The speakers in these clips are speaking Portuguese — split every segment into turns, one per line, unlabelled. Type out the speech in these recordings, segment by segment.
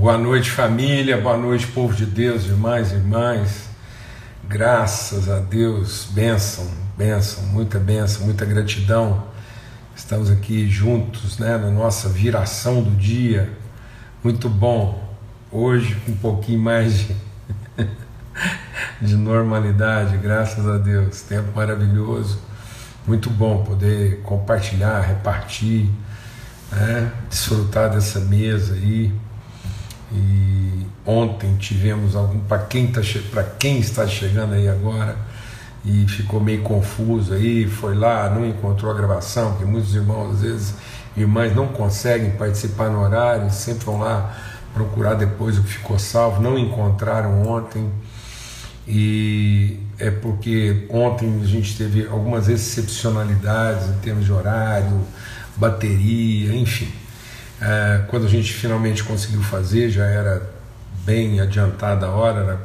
Boa noite, família. Boa noite, povo de Deus, irmãs e irmãs. Graças a Deus, bênção, bênção, muita bênção, muita gratidão. Estamos aqui juntos, né, na nossa viração do dia. Muito bom. Hoje, um pouquinho mais de, de normalidade, graças a Deus. Tempo maravilhoso. Muito bom poder compartilhar, repartir, né, desfrutar dessa mesa aí e ontem tivemos algum para quem tá quem está chegando aí agora e ficou meio confuso aí, foi lá, não encontrou a gravação, porque muitos irmãos às vezes irmãs não conseguem participar no horário, sempre vão lá procurar depois o que ficou salvo, não encontraram ontem. E é porque ontem a gente teve algumas excepcionalidades em termos de horário, bateria, enfim. É, quando a gente finalmente conseguiu fazer, já era bem adiantada a hora, era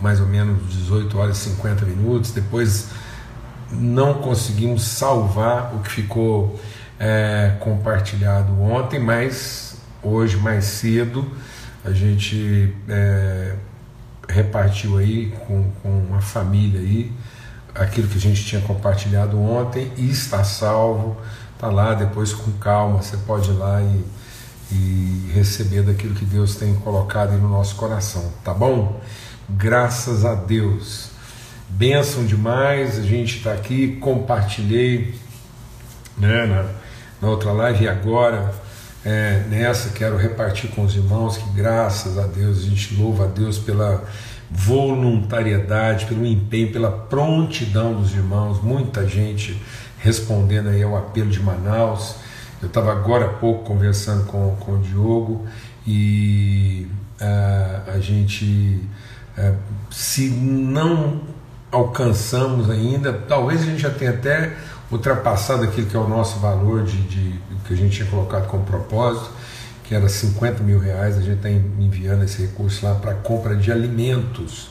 mais ou menos 18 horas e 50 minutos. Depois não conseguimos salvar o que ficou é, compartilhado ontem, mas hoje mais cedo a gente é, repartiu aí com, com a família aí aquilo que a gente tinha compartilhado ontem e está salvo Está lá, depois com calma, você pode ir lá e, e receber daquilo que Deus tem colocado no nosso coração, tá bom? Graças a Deus. Bênção demais, a gente está aqui, compartilhei né, na, na outra live e agora é, nessa quero repartir com os irmãos que graças a Deus, a gente louva a Deus pela voluntariedade, pelo empenho, pela prontidão dos irmãos, muita gente respondendo aí ao apelo de Manaus. Eu estava agora há pouco conversando com, com o Diogo e uh, a gente, uh, se não alcançamos ainda, talvez a gente já tenha até ultrapassado aquilo que é o nosso valor de, de que a gente tinha colocado como propósito, que era 50 mil reais, a gente está enviando esse recurso lá para compra de alimentos,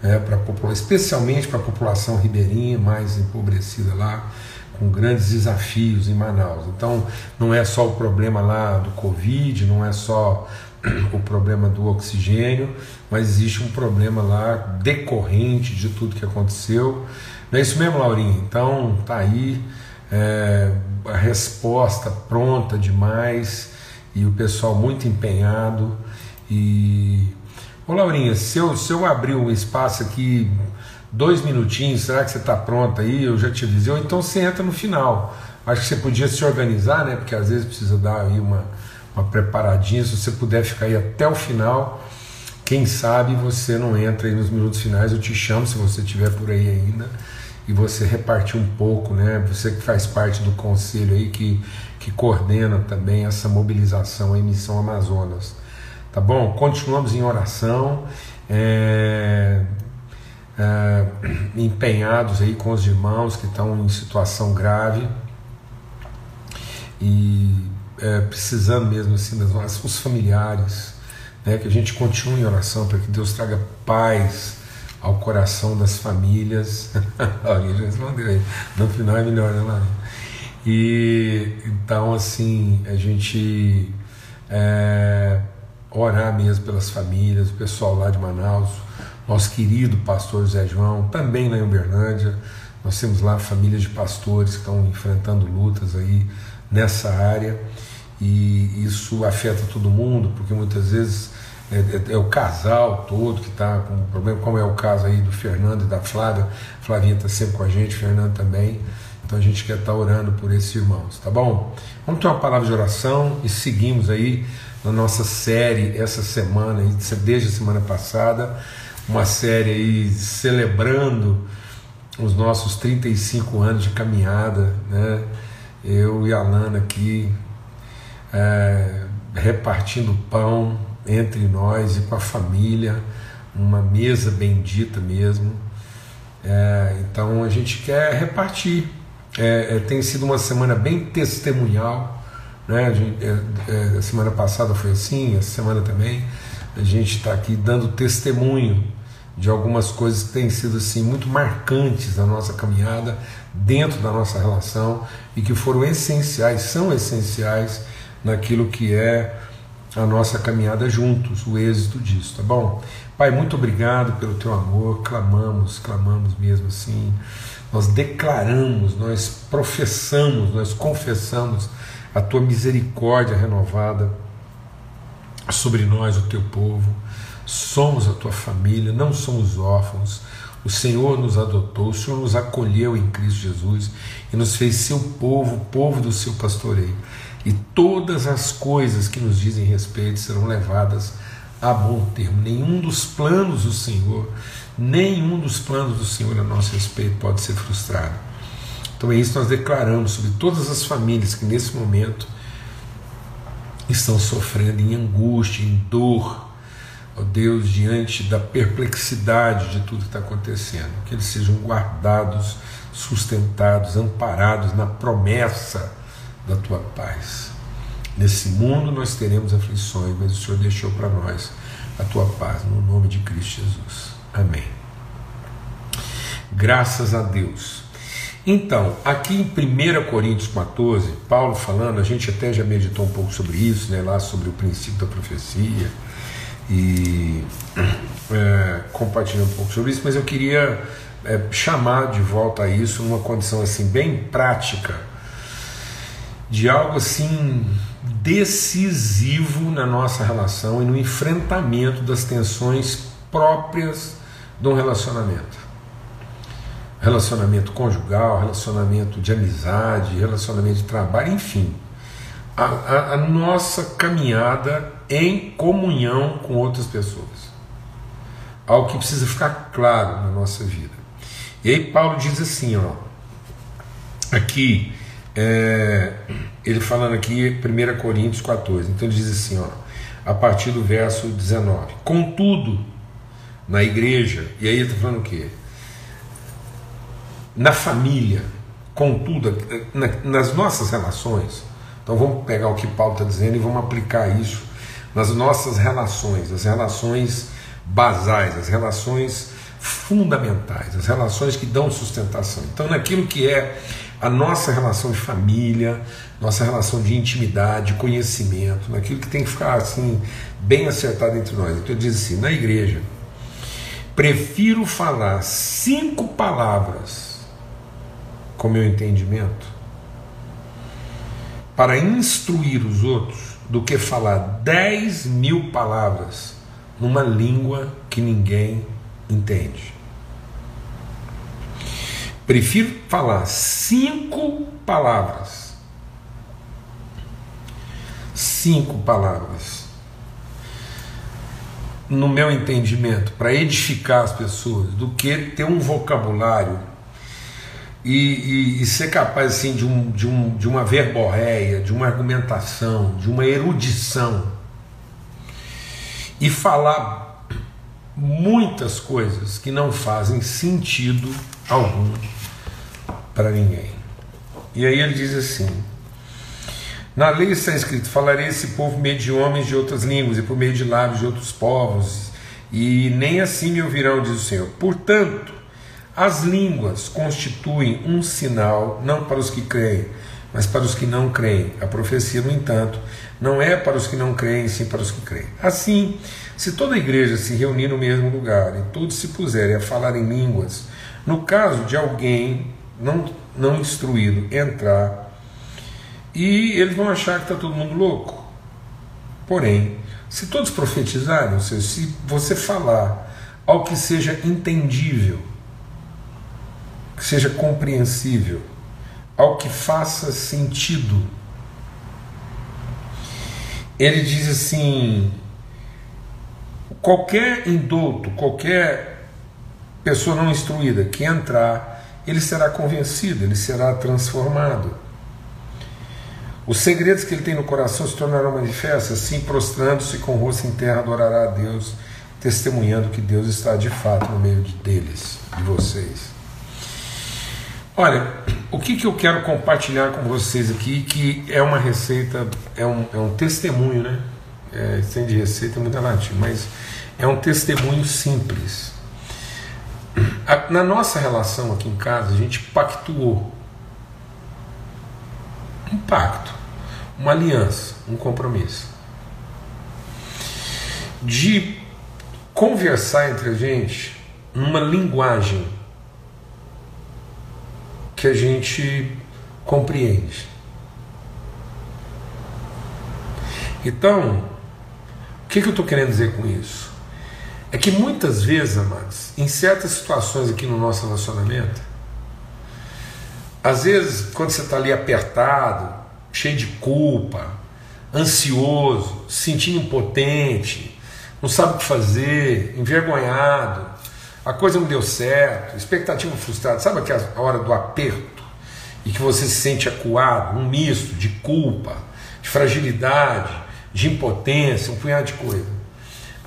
né, pra, especialmente para a população ribeirinha mais empobrecida lá com grandes desafios em Manaus. Então, não é só o problema lá do Covid, não é só o problema do oxigênio, mas existe um problema lá decorrente de tudo que aconteceu. Não é isso mesmo, Laurinha? Então, tá aí é, a resposta pronta demais e o pessoal muito empenhado. E, ô Laurinha, se eu, se eu abrir um espaço aqui dois minutinhos, será que você está pronto aí? Eu já te avisei, ou então você entra no final. Acho que você podia se organizar, né? Porque às vezes precisa dar aí uma, uma preparadinha. Se você puder ficar aí até o final, quem sabe você não entra aí nos minutos finais. Eu te chamo se você estiver por aí ainda e você repartir um pouco, né? Você que faz parte do conselho aí que, que coordena também essa mobilização em Missão Amazonas. Tá bom? Continuamos em oração. É, é, empenhados aí com os irmãos que estão em situação grave e é, precisando mesmo assim das nossas, os familiares, né, que a gente continue em oração para que Deus traga paz ao coração das famílias. Alguém já respondeu aí. No final é melhor, né, Lara? E então assim a gente é, orar mesmo pelas famílias, o pessoal lá de Manaus nosso querido pastor Zé João, também em Uberlândia. Nós temos lá famílias de pastores que estão enfrentando lutas aí nessa área e isso afeta todo mundo, porque muitas vezes é, é, é o casal todo que está com problema, como é o caso aí do Fernando e da Flávia. Flavinha está sempre com a gente, Fernando também. Então a gente quer estar tá orando por esses irmãos, tá bom? Vamos ter uma palavra de oração e seguimos aí na nossa série essa semana, desde a semana passada uma série aí celebrando os nossos 35 anos de caminhada, né? Eu e a Lana aqui é, repartindo pão entre nós e com a família, uma mesa bendita mesmo. É, então a gente quer repartir. É, é tem sido uma semana bem testemunhal, né? É, é, a semana passada foi assim, essa semana também. A gente está aqui dando testemunho de algumas coisas que têm sido assim muito marcantes na nossa caminhada, dentro da nossa relação e que foram essenciais, são essenciais naquilo que é a nossa caminhada juntos, o êxito disso, tá bom? Pai, muito obrigado pelo teu amor, clamamos, clamamos mesmo assim, nós declaramos, nós professamos, nós confessamos a tua misericórdia renovada sobre nós, o teu povo. Somos a tua família, não somos órfãos. O Senhor nos adotou, o Senhor nos acolheu em Cristo Jesus e nos fez seu povo, povo do seu pastoreio. E todas as coisas que nos dizem respeito serão levadas a bom termo. Nenhum dos planos do Senhor, nenhum dos planos do Senhor a nosso respeito pode ser frustrado. Então é isso que nós declaramos sobre todas as famílias que nesse momento estão sofrendo em angústia, em dor, ó Deus, diante da perplexidade de tudo que está acontecendo. Que eles sejam guardados, sustentados, amparados na promessa da tua paz. Nesse mundo nós teremos aflições, mas o Senhor deixou para nós a tua paz, no nome de Cristo Jesus. Amém. Graças a Deus. Então, aqui em 1 Coríntios 14, Paulo falando, a gente até já meditou um pouco sobre isso, né, lá sobre o princípio da profecia, e é, compartilhando um pouco sobre isso, mas eu queria é, chamar de volta a isso numa condição assim bem prática, de algo assim decisivo na nossa relação e no enfrentamento das tensões próprias de um relacionamento. Relacionamento conjugal, relacionamento de amizade, relacionamento de trabalho, enfim. A, a, a nossa caminhada em comunhão com outras pessoas. Algo que precisa ficar claro na nossa vida. E aí Paulo diz assim, ó, aqui é, ele falando aqui, 1 Coríntios 14, então ele diz assim, ó, a partir do verso 19: Contudo, na igreja, e aí ele está falando o quê? Na família, contudo, na, nas nossas relações, então vamos pegar o que Paulo está dizendo e vamos aplicar isso nas nossas relações, as relações basais, as relações fundamentais, as relações que dão sustentação. Então, naquilo que é a nossa relação de família, nossa relação de intimidade, conhecimento, naquilo que tem que ficar assim bem acertado entre nós. Então ele diz assim, na igreja, prefiro falar cinco palavras com meu entendimento para instruir os outros do que falar dez mil palavras numa língua que ninguém entende. Prefiro falar cinco palavras. Cinco palavras. No meu entendimento, para edificar as pessoas, do que ter um vocabulário e, e, e, ser capaz assim, de, um, de, um, de uma verborreia, de uma argumentação, de uma erudição e falar muitas coisas que não fazem sentido algum para ninguém. E aí ele diz assim: Na lei está escrito: falarei esse povo meio de homens de outras línguas e por meio de lábios de outros povos, e nem assim me ouvirão, diz o Senhor. Portanto, as línguas constituem um sinal não para os que creem, mas para os que não creem. A profecia, no entanto, não é para os que não creem, sim para os que creem. Assim, se toda a igreja se reunir no mesmo lugar e todos se puserem a falar em línguas, no caso de alguém não, não instruído entrar, e eles vão achar que está todo mundo louco. Porém, se todos profetizarem, ou seja, se você falar ao que seja entendível, que seja compreensível, ao que faça sentido, ele diz assim: qualquer indulto, qualquer pessoa não instruída que entrar, ele será convencido, ele será transformado. Os segredos que ele tem no coração se tornarão manifestos, assim, prostrando-se com o rosto em terra, adorará a Deus, testemunhando que Deus está de fato no meio de deles, de vocês. Olha, o que, que eu quero compartilhar com vocês aqui, que é uma receita, é um, é um testemunho, né? É, sem de receita é muito relativo, mas é um testemunho simples na nossa relação aqui em casa, a gente pactuou. Um pacto, uma aliança, um compromisso. de conversar entre a gente numa linguagem que a gente compreende. Então, o que, que eu estou querendo dizer com isso? É que muitas vezes, amados, em certas situações aqui no nosso relacionamento, às vezes, quando você está ali apertado, cheio de culpa, ansioso, se sentindo impotente, não sabe o que fazer, envergonhado, a coisa não deu certo, expectativa frustrada, sabe aquela hora do aperto e que você se sente acuado, um misto de culpa, de fragilidade, de impotência, um punhado de coisa.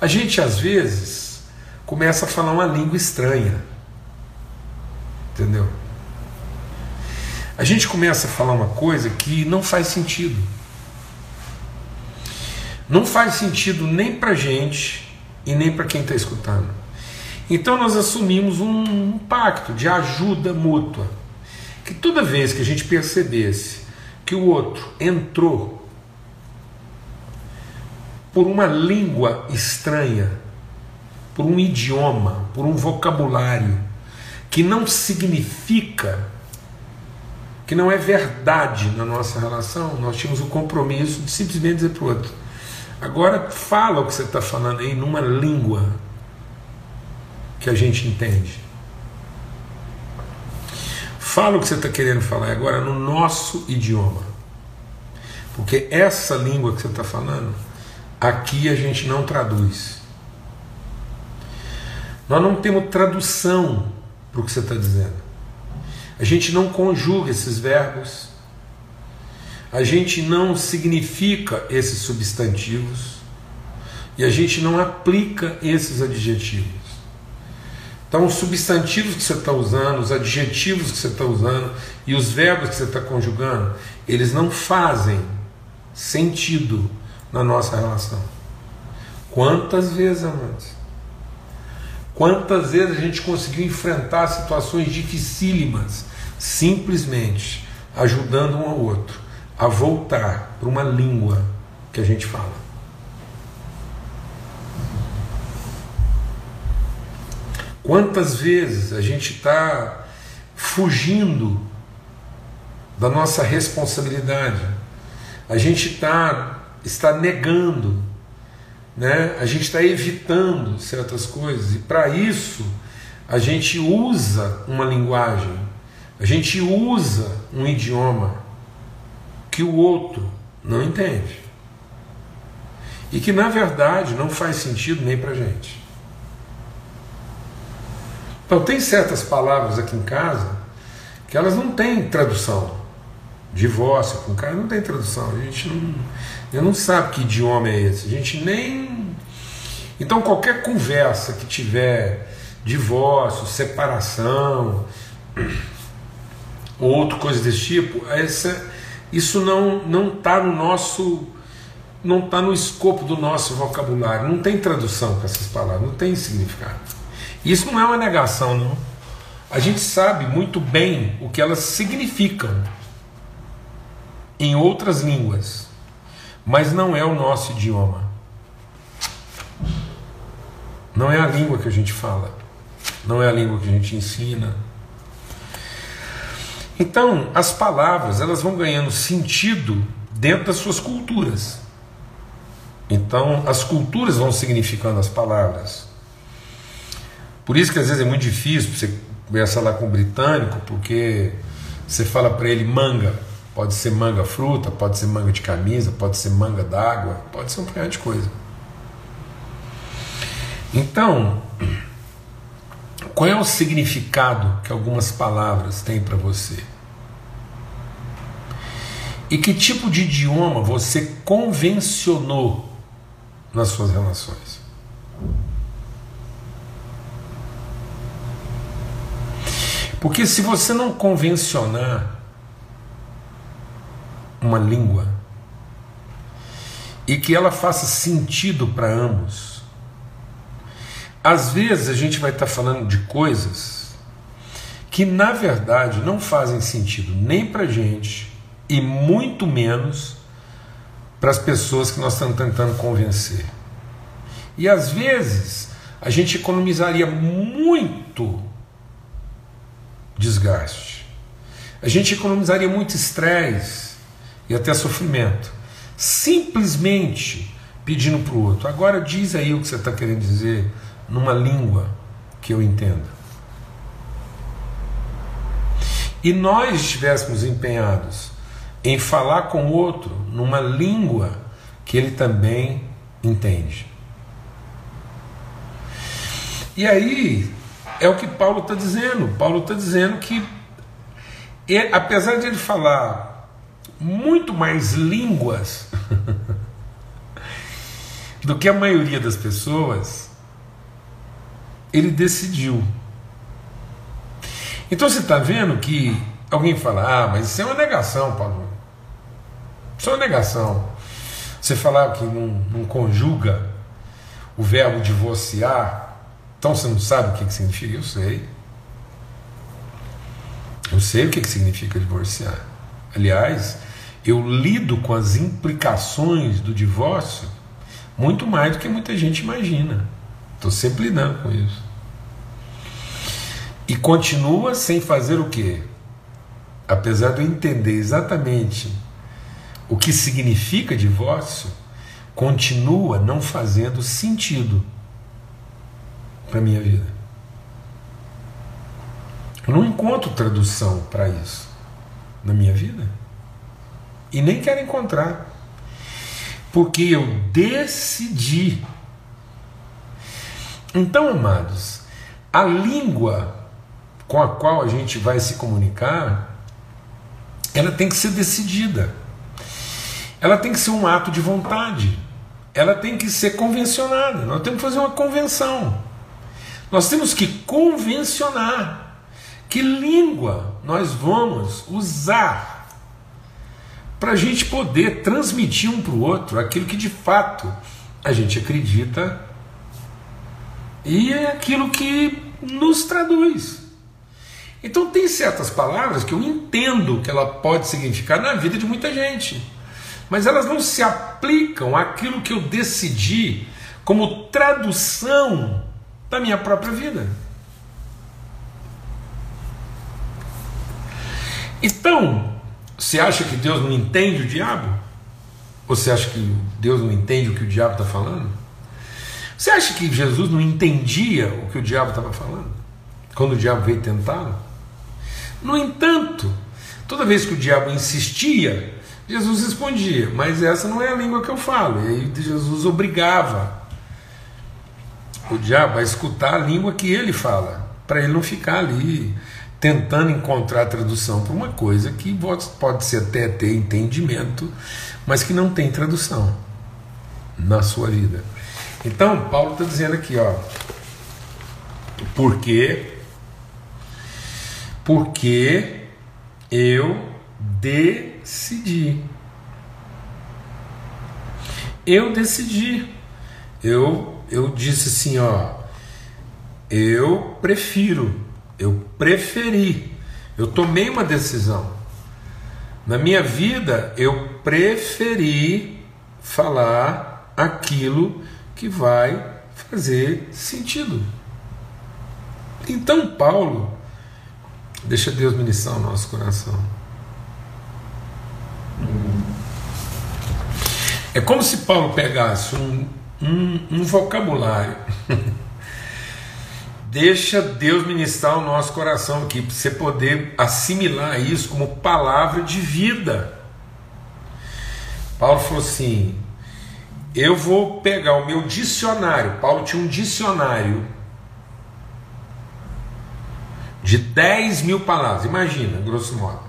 A gente às vezes começa a falar uma língua estranha, entendeu? A gente começa a falar uma coisa que não faz sentido. Não faz sentido nem para gente e nem para quem está escutando. Então nós assumimos um, pacto de ajuda mútua. Que toda vez que a gente percebesse que o outro entrou por uma língua estranha, por um idioma, por um vocabulário que não significa, que não é verdade na nossa relação, nós tínhamos o compromisso de simplesmente dizer para o outro: Agora fala o que você está falando aí numa língua que a gente entende. Fala o que você está querendo falar agora no nosso idioma. Porque essa língua que você está falando, aqui a gente não traduz. Nós não temos tradução para o que você está dizendo. A gente não conjuga esses verbos a gente não significa esses substantivos e a gente não aplica esses adjetivos. Então, os substantivos que você está usando, os adjetivos que você está usando e os verbos que você está conjugando, eles não fazem sentido na nossa relação. Quantas vezes, amantes? Quantas vezes a gente conseguiu enfrentar situações dificílimas simplesmente ajudando um ao outro? a voltar para uma língua que a gente fala. Quantas vezes a gente está fugindo da nossa responsabilidade, a gente tá, está negando, né? a gente está evitando certas coisas, e para isso a gente usa uma linguagem, a gente usa um idioma que o outro não entende. E que na verdade não faz sentido nem para gente. Então tem certas palavras aqui em casa que elas não têm tradução. Divórcio com cara não tem tradução. A gente não, eu não sabe que idioma é esse. A gente nem. Então qualquer conversa que tiver divórcio, separação, ou outra coisa desse tipo, essa isso não não está no nosso não está no escopo do nosso vocabulário, não tem tradução para essas palavras, não tem significado. Isso não é uma negação, não. A gente sabe muito bem o que elas significam em outras línguas, mas não é o nosso idioma. Não é a língua que a gente fala, não é a língua que a gente ensina, então, as palavras elas vão ganhando sentido dentro das suas culturas. Então, as culturas vão significando as palavras. Por isso que às vezes é muito difícil você conversar lá com o britânico, porque você fala para ele manga, pode ser manga fruta, pode ser manga de camisa, pode ser manga d'água, pode ser um punhado de coisa. Então, qual é o significado que algumas palavras têm para você? E que tipo de idioma você convencionou nas suas relações? Porque se você não convencionar uma língua e que ela faça sentido para ambos, às vezes a gente vai estar tá falando de coisas que na verdade não fazem sentido nem para gente e muito menos para as pessoas que nós estamos tentando convencer. E às vezes a gente economizaria muito desgaste. A gente economizaria muito estresse e até sofrimento. Simplesmente pedindo para o outro. Agora diz aí o que você está querendo dizer numa língua que eu entenda. E nós estivéssemos empenhados em falar com o outro numa língua que ele também entende. E aí é o que Paulo está dizendo. Paulo está dizendo que, ele, apesar de ele falar muito mais línguas do que a maioria das pessoas, ele decidiu. Então você está vendo que alguém fala, ah, mas isso é uma negação, Paulo. Isso é uma negação. Você falar que não, não conjuga o verbo divorciar, então você não sabe o que, que significa? Eu sei. Eu sei o que, que significa divorciar. Aliás, eu lido com as implicações do divórcio muito mais do que muita gente imagina. Estou sempre lidando com isso. E continua sem fazer o quê? Apesar de eu entender exatamente o que significa divórcio, continua não fazendo sentido para a minha vida. Eu não encontro tradução para isso na minha vida. E nem quero encontrar. Porque eu decidi. Então, amados, a língua com a qual a gente vai se comunicar, ela tem que ser decidida. Ela tem que ser um ato de vontade. Ela tem que ser convencionada. Nós temos que fazer uma convenção. Nós temos que convencionar que língua nós vamos usar para a gente poder transmitir um para o outro aquilo que de fato a gente acredita e é aquilo que nos traduz. Então tem certas palavras que eu entendo que ela pode significar na vida de muita gente, mas elas não se aplicam àquilo que eu decidi como tradução da minha própria vida. Então, você acha que Deus não entende o diabo? Você acha que Deus não entende o que o diabo está falando? Você acha que Jesus não entendia o que o diabo estava falando? Quando o diabo veio tentá-lo? No entanto, toda vez que o diabo insistia, Jesus respondia: Mas essa não é a língua que eu falo. E aí Jesus obrigava o diabo a escutar a língua que ele fala, para ele não ficar ali tentando encontrar tradução para uma coisa que pode ser até ter entendimento, mas que não tem tradução na sua vida. Então, Paulo está dizendo aqui, ó, porque, porque eu decidi. Eu decidi. Eu, eu disse assim, ó, eu prefiro eu preferi, eu tomei uma decisão. Na minha vida, eu preferi falar aquilo que vai fazer sentido. Então, Paulo, deixa Deus ministrar o nosso coração. É como se Paulo pegasse um, um, um vocabulário Deixa Deus ministrar o nosso coração aqui, para você poder assimilar isso como palavra de vida. Paulo falou assim: eu vou pegar o meu dicionário. Paulo tinha um dicionário de 10 mil palavras. Imagina, grosso modo.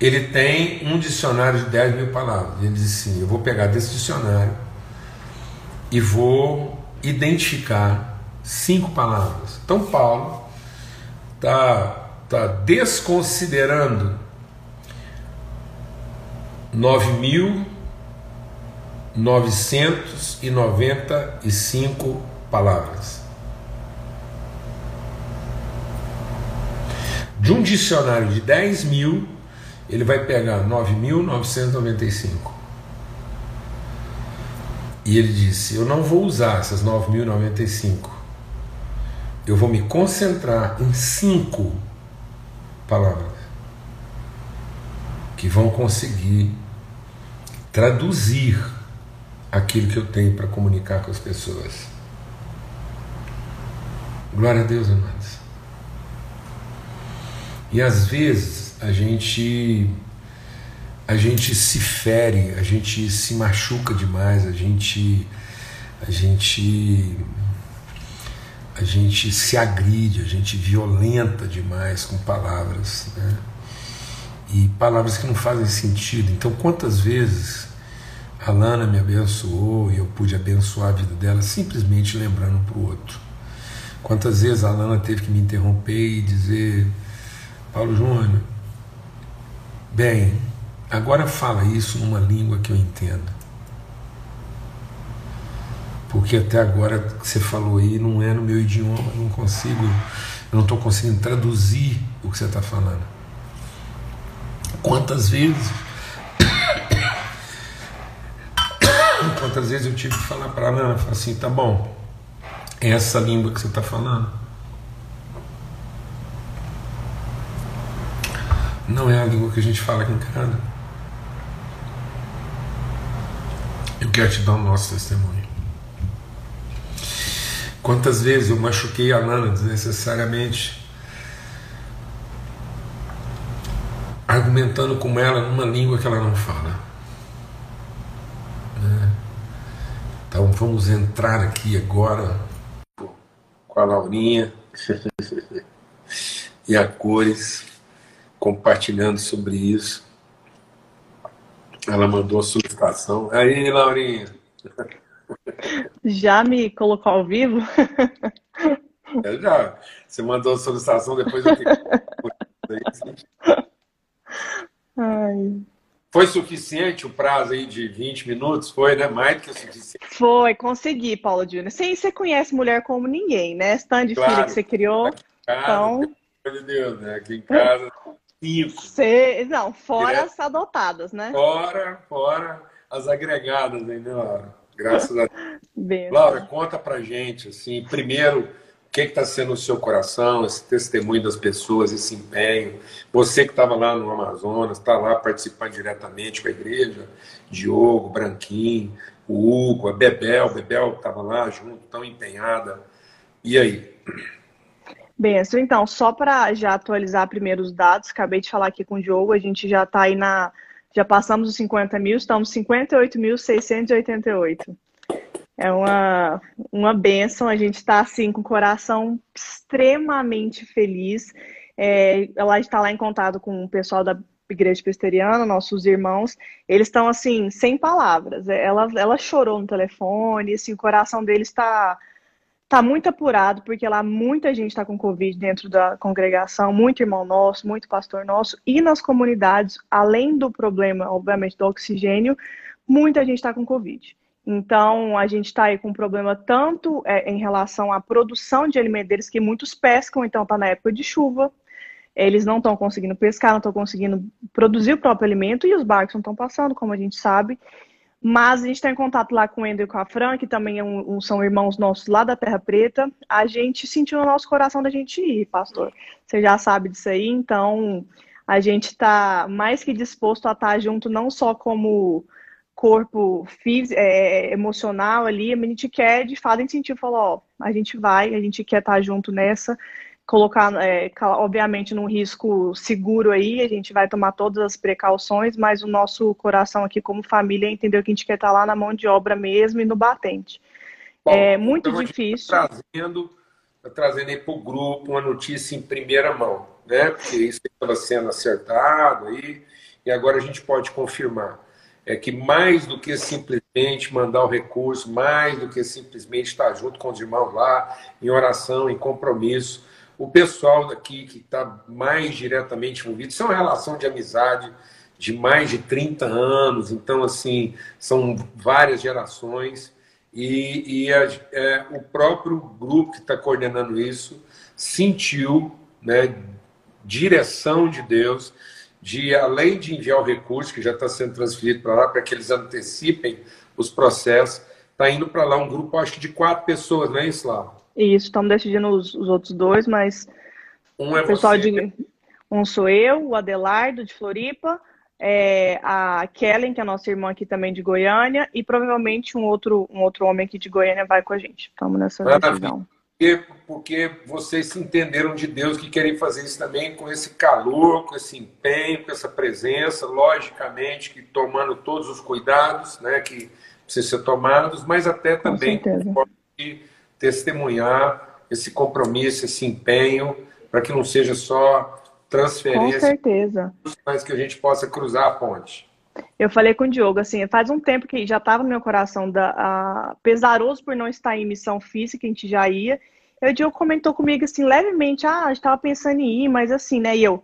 Ele tem um dicionário de 10 mil palavras. Ele diz assim: Eu vou pegar desse dicionário e vou identificar cinco palavras. Então Paulo está tá desconsiderando 9.995 palavras. De um dicionário de 10 mil, ele vai pegar 9.995. E ele disse: Eu não vou usar essas 9.095. Eu vou me concentrar em cinco palavras que vão conseguir traduzir aquilo que eu tenho para comunicar com as pessoas. Glória a Deus, amados. E às vezes a gente a gente se fere, a gente se machuca demais, a gente a gente a gente se agride, a gente violenta demais com palavras, né? E palavras que não fazem sentido. Então, quantas vezes a Lana me abençoou e eu pude abençoar a vida dela simplesmente lembrando para o outro. Quantas vezes a Lana teve que me interromper e dizer: Paulo Júnior, bem, Agora fala isso numa língua que eu entendo. Porque até agora que você falou aí não é no meu idioma, não consigo, eu não estou conseguindo traduzir o que você está falando. Quantas vezes quantas vezes eu tive que falar para a Ana, assim, tá bom, é essa língua que você está falando. Não é a língua que a gente fala aqui em casa. Eu quero te dar o nosso testemunho. Quantas vezes eu machuquei a Lana desnecessariamente, argumentando com ela numa língua que ela não fala. Né? Então vamos entrar aqui agora com a Laurinha e a Cores compartilhando sobre isso. Ela mandou a solicitação. Aí, Laurinha.
Já me colocou ao vivo?
Eu já. Você mandou a solicitação, depois eu Ai. Foi suficiente o prazo aí de 20 minutos? Foi, né? Mais do que suficiente.
Foi, consegui, Paulo Júnior. Sim, você conhece mulher como ninguém, né? Stand claro. filha que você criou. Casa, então...
Pelo de Deus, né? Aqui em casa
Cinco. Cê, não, fora as adotadas, né?
Fora, fora as agregadas, né, Laura? Graças a Deus. Laura, conta pra gente, assim, primeiro, o que está sendo o seu coração, esse testemunho das pessoas, esse empenho. Você que estava lá no Amazonas, está lá participando diretamente com a igreja, Diogo, Branquinho, o Hugo, a Bebel, Bebel estava lá junto, tão empenhada. E aí?
Benção, então, só para já atualizar primeiro os dados, acabei de falar aqui com o Diogo, a gente já está aí na. Já passamos os 50 mil, estamos 58.688. É uma, uma benção, a gente está assim com o coração extremamente feliz. É, ela está lá em contato com o pessoal da Igreja Presbiteriana, nossos irmãos, eles estão assim, sem palavras. Ela, ela chorou no telefone, assim, o coração deles está Tá muito apurado, porque lá muita gente está com Covid dentro da congregação, muito irmão nosso, muito pastor nosso, e nas comunidades, além do problema, obviamente, do oxigênio, muita gente está com Covid. Então, a gente está aí com um problema tanto é, em relação à produção de alimentos, que muitos pescam, então está na época de chuva, eles não estão conseguindo pescar, não estão conseguindo produzir o próprio alimento, e os barcos não estão passando, como a gente sabe. Mas a gente está em contato lá com o Ender e com a Fran, que também é um, são irmãos nossos lá da Terra Preta. A gente sentiu no nosso coração da gente ir, pastor. Você já sabe disso aí, então a gente está mais que disposto a estar junto, não só como corpo físico, é, emocional ali, a gente quer de fato sentir, falou, ó, a gente vai, a gente quer estar junto nessa, colocar, é, obviamente, num risco seguro aí, a gente vai tomar todas as precauções, mas o nosso coração aqui como família entendeu que a gente quer estar lá na mão de obra mesmo e no batente. Bom, é muito então difícil.
Tá trazendo, tá trazendo aí para o grupo uma notícia em primeira mão, né? Porque isso estava sendo acertado aí, e agora a gente pode confirmar. É que mais do que simplesmente mandar o recurso, mais do que simplesmente estar junto com os irmãos lá, em oração, em compromisso, o pessoal daqui que está mais diretamente envolvido, isso é uma relação de amizade de mais de 30 anos, então, assim, são várias gerações, e, e a, é, o próprio grupo que está coordenando isso sentiu né, direção de Deus, de além de enviar o recurso que já está sendo transferido para lá, para que eles antecipem os processos, Está indo para lá um grupo, acho que de quatro pessoas, não é isso lá?
Isso, estamos decidindo os, os, outros dois, mas.
Um é o pessoal você.
De... Um sou eu, o Adelardo, de Floripa, é, a Kellen, que é a nossa irmã aqui também de Goiânia, e provavelmente um outro, um outro homem aqui de Goiânia vai com a gente. Estamos nessa Maravilha. decisão.
Porque, porque vocês se entenderam de Deus que querem fazer isso também com esse calor, com esse empenho, com essa presença, logicamente que tomando todos os cuidados né, que precisam ser tomados, mas até também de testemunhar esse compromisso, esse empenho, para que não seja só transferência,
com certeza.
mas que a gente possa cruzar a ponte.
Eu falei com o Diogo, assim, faz um tempo que já estava no meu coração da, a, pesaroso por não estar em missão física, a gente já ia. E o Diogo comentou comigo assim, levemente, ah, a gente estava pensando em ir, mas assim, né? E eu,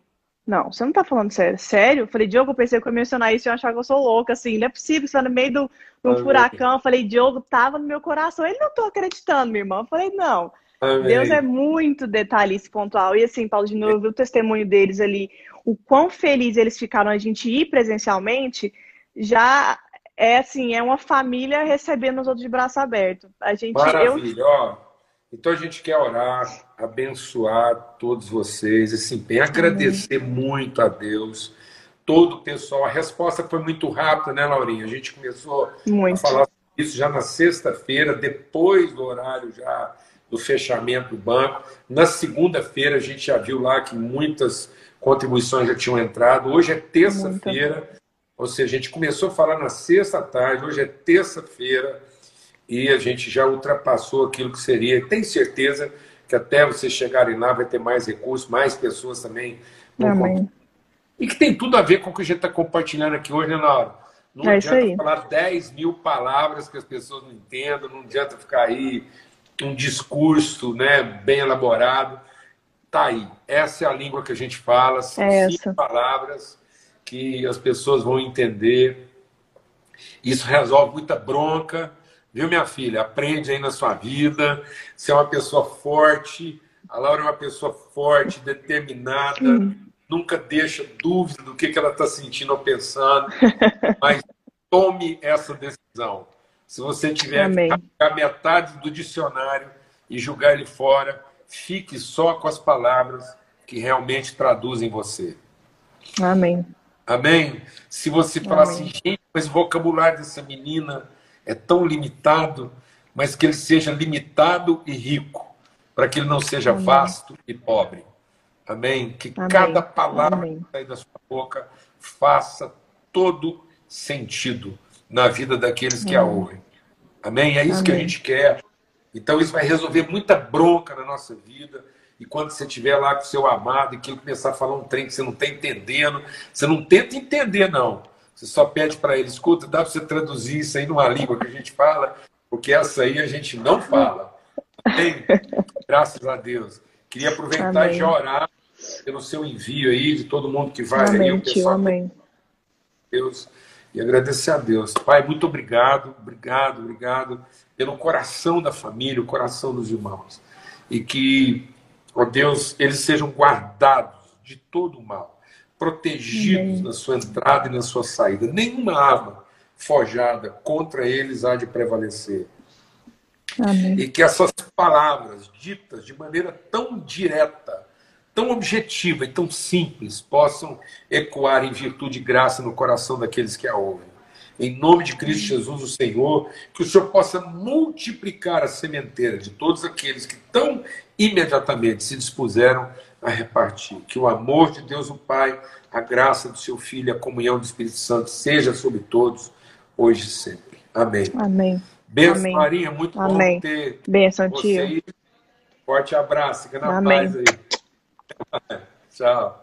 não, você não tá falando sério? Sério? Eu falei, Diogo, eu pensei que eu ia mencionar isso e eu achava que eu sou louca, assim, não é possível, você tá no meio do, do furacão. Eu falei, Diogo, tava no meu coração. Ele não tô acreditando, minha irmã. Eu falei, não. Amém. Deus é muito detalhista e pontual. E assim, Paulo, de novo, eu vi o testemunho deles ali, o quão feliz eles ficaram a gente ir presencialmente, já é assim, é uma família recebendo os outros de braço aberto. A gente,
Maravilha, eu... ó. Então a gente quer orar, abençoar todos vocês, esse empenho, agradecer Amém. muito a Deus, todo o pessoal. A resposta foi muito rápida, né, Laurinha? A gente começou muito. a falar isso já na sexta-feira, depois do horário já do fechamento do banco. Na segunda-feira a gente já viu lá que muitas contribuições já tinham entrado. Hoje é terça-feira, ou seja, a gente começou a falar na sexta tarde, hoje é terça-feira e a gente já ultrapassou aquilo que seria. Tem certeza que até vocês chegarem lá vai ter mais recursos, mais pessoas também.
Amém.
E que tem tudo a ver com o que a gente está compartilhando aqui hoje, né, Laura? Não é adianta falar 10 mil palavras que as pessoas não entendam, não adianta ficar aí um discurso né, bem elaborado. Tá aí. Essa é a língua que a gente fala, são é cinco essa. palavras que as pessoas vão entender. Isso resolve muita bronca, viu, minha filha? Aprende aí na sua vida. Você é uma pessoa forte. A Laura é uma pessoa forte, determinada. Nunca deixa dúvida do que, que ela está sentindo ou pensando. Mas tome essa decisão. Se você tiver Amém. que pegar metade do dicionário e julgar ele fora, fique só com as palavras que realmente traduzem você.
Amém.
Amém? Se você falar assim, gente, mas o vocabulário dessa menina é tão limitado, mas que ele seja limitado e rico, para que ele não seja Amém. vasto e pobre. Amém? Que Amém. cada palavra Amém. que sai da sua boca faça todo sentido na vida daqueles que a ouvem. Amém? É isso que a gente quer. Então isso vai resolver muita bronca na nossa vida. E quando você estiver lá com o seu amado e que ele começar a falar um trem que você não está entendendo, você não tenta entender, não. Você só pede para ele, escuta, dá para você traduzir isso aí numa língua que a gente fala, porque essa aí a gente não fala. Amém? Graças a Deus. Queria aproveitar Amém. e orar pelo seu envio aí, de todo mundo que vai
Amém,
aí, o
pessoal. Amém.
Deus e agradecer a Deus. Pai, muito obrigado, obrigado, obrigado pelo coração da família, o coração dos irmãos. E que, ó Deus, eles sejam guardados de todo o mal, protegidos Amém. na sua entrada e na sua saída. Nenhuma arma forjada contra eles há de prevalecer.
Amém.
E que essas palavras ditas de maneira tão direta, tão objetiva e tão simples possam ecoar em virtude e graça no coração daqueles que a ouvem. Em nome de Cristo Jesus, o Senhor, que o Senhor possa multiplicar a sementeira de todos aqueles que tão imediatamente se dispuseram a repartir. Que o amor de Deus, o Pai, a graça do seu Filho, a comunhão do Espírito Santo seja sobre todos, hoje e sempre. Amém.
Amém.
Benção, Amém. Maria, muito
Amém.
bom ter
Benção, você.
Forte abraço, fica na
Amém.
paz aí. Ciao.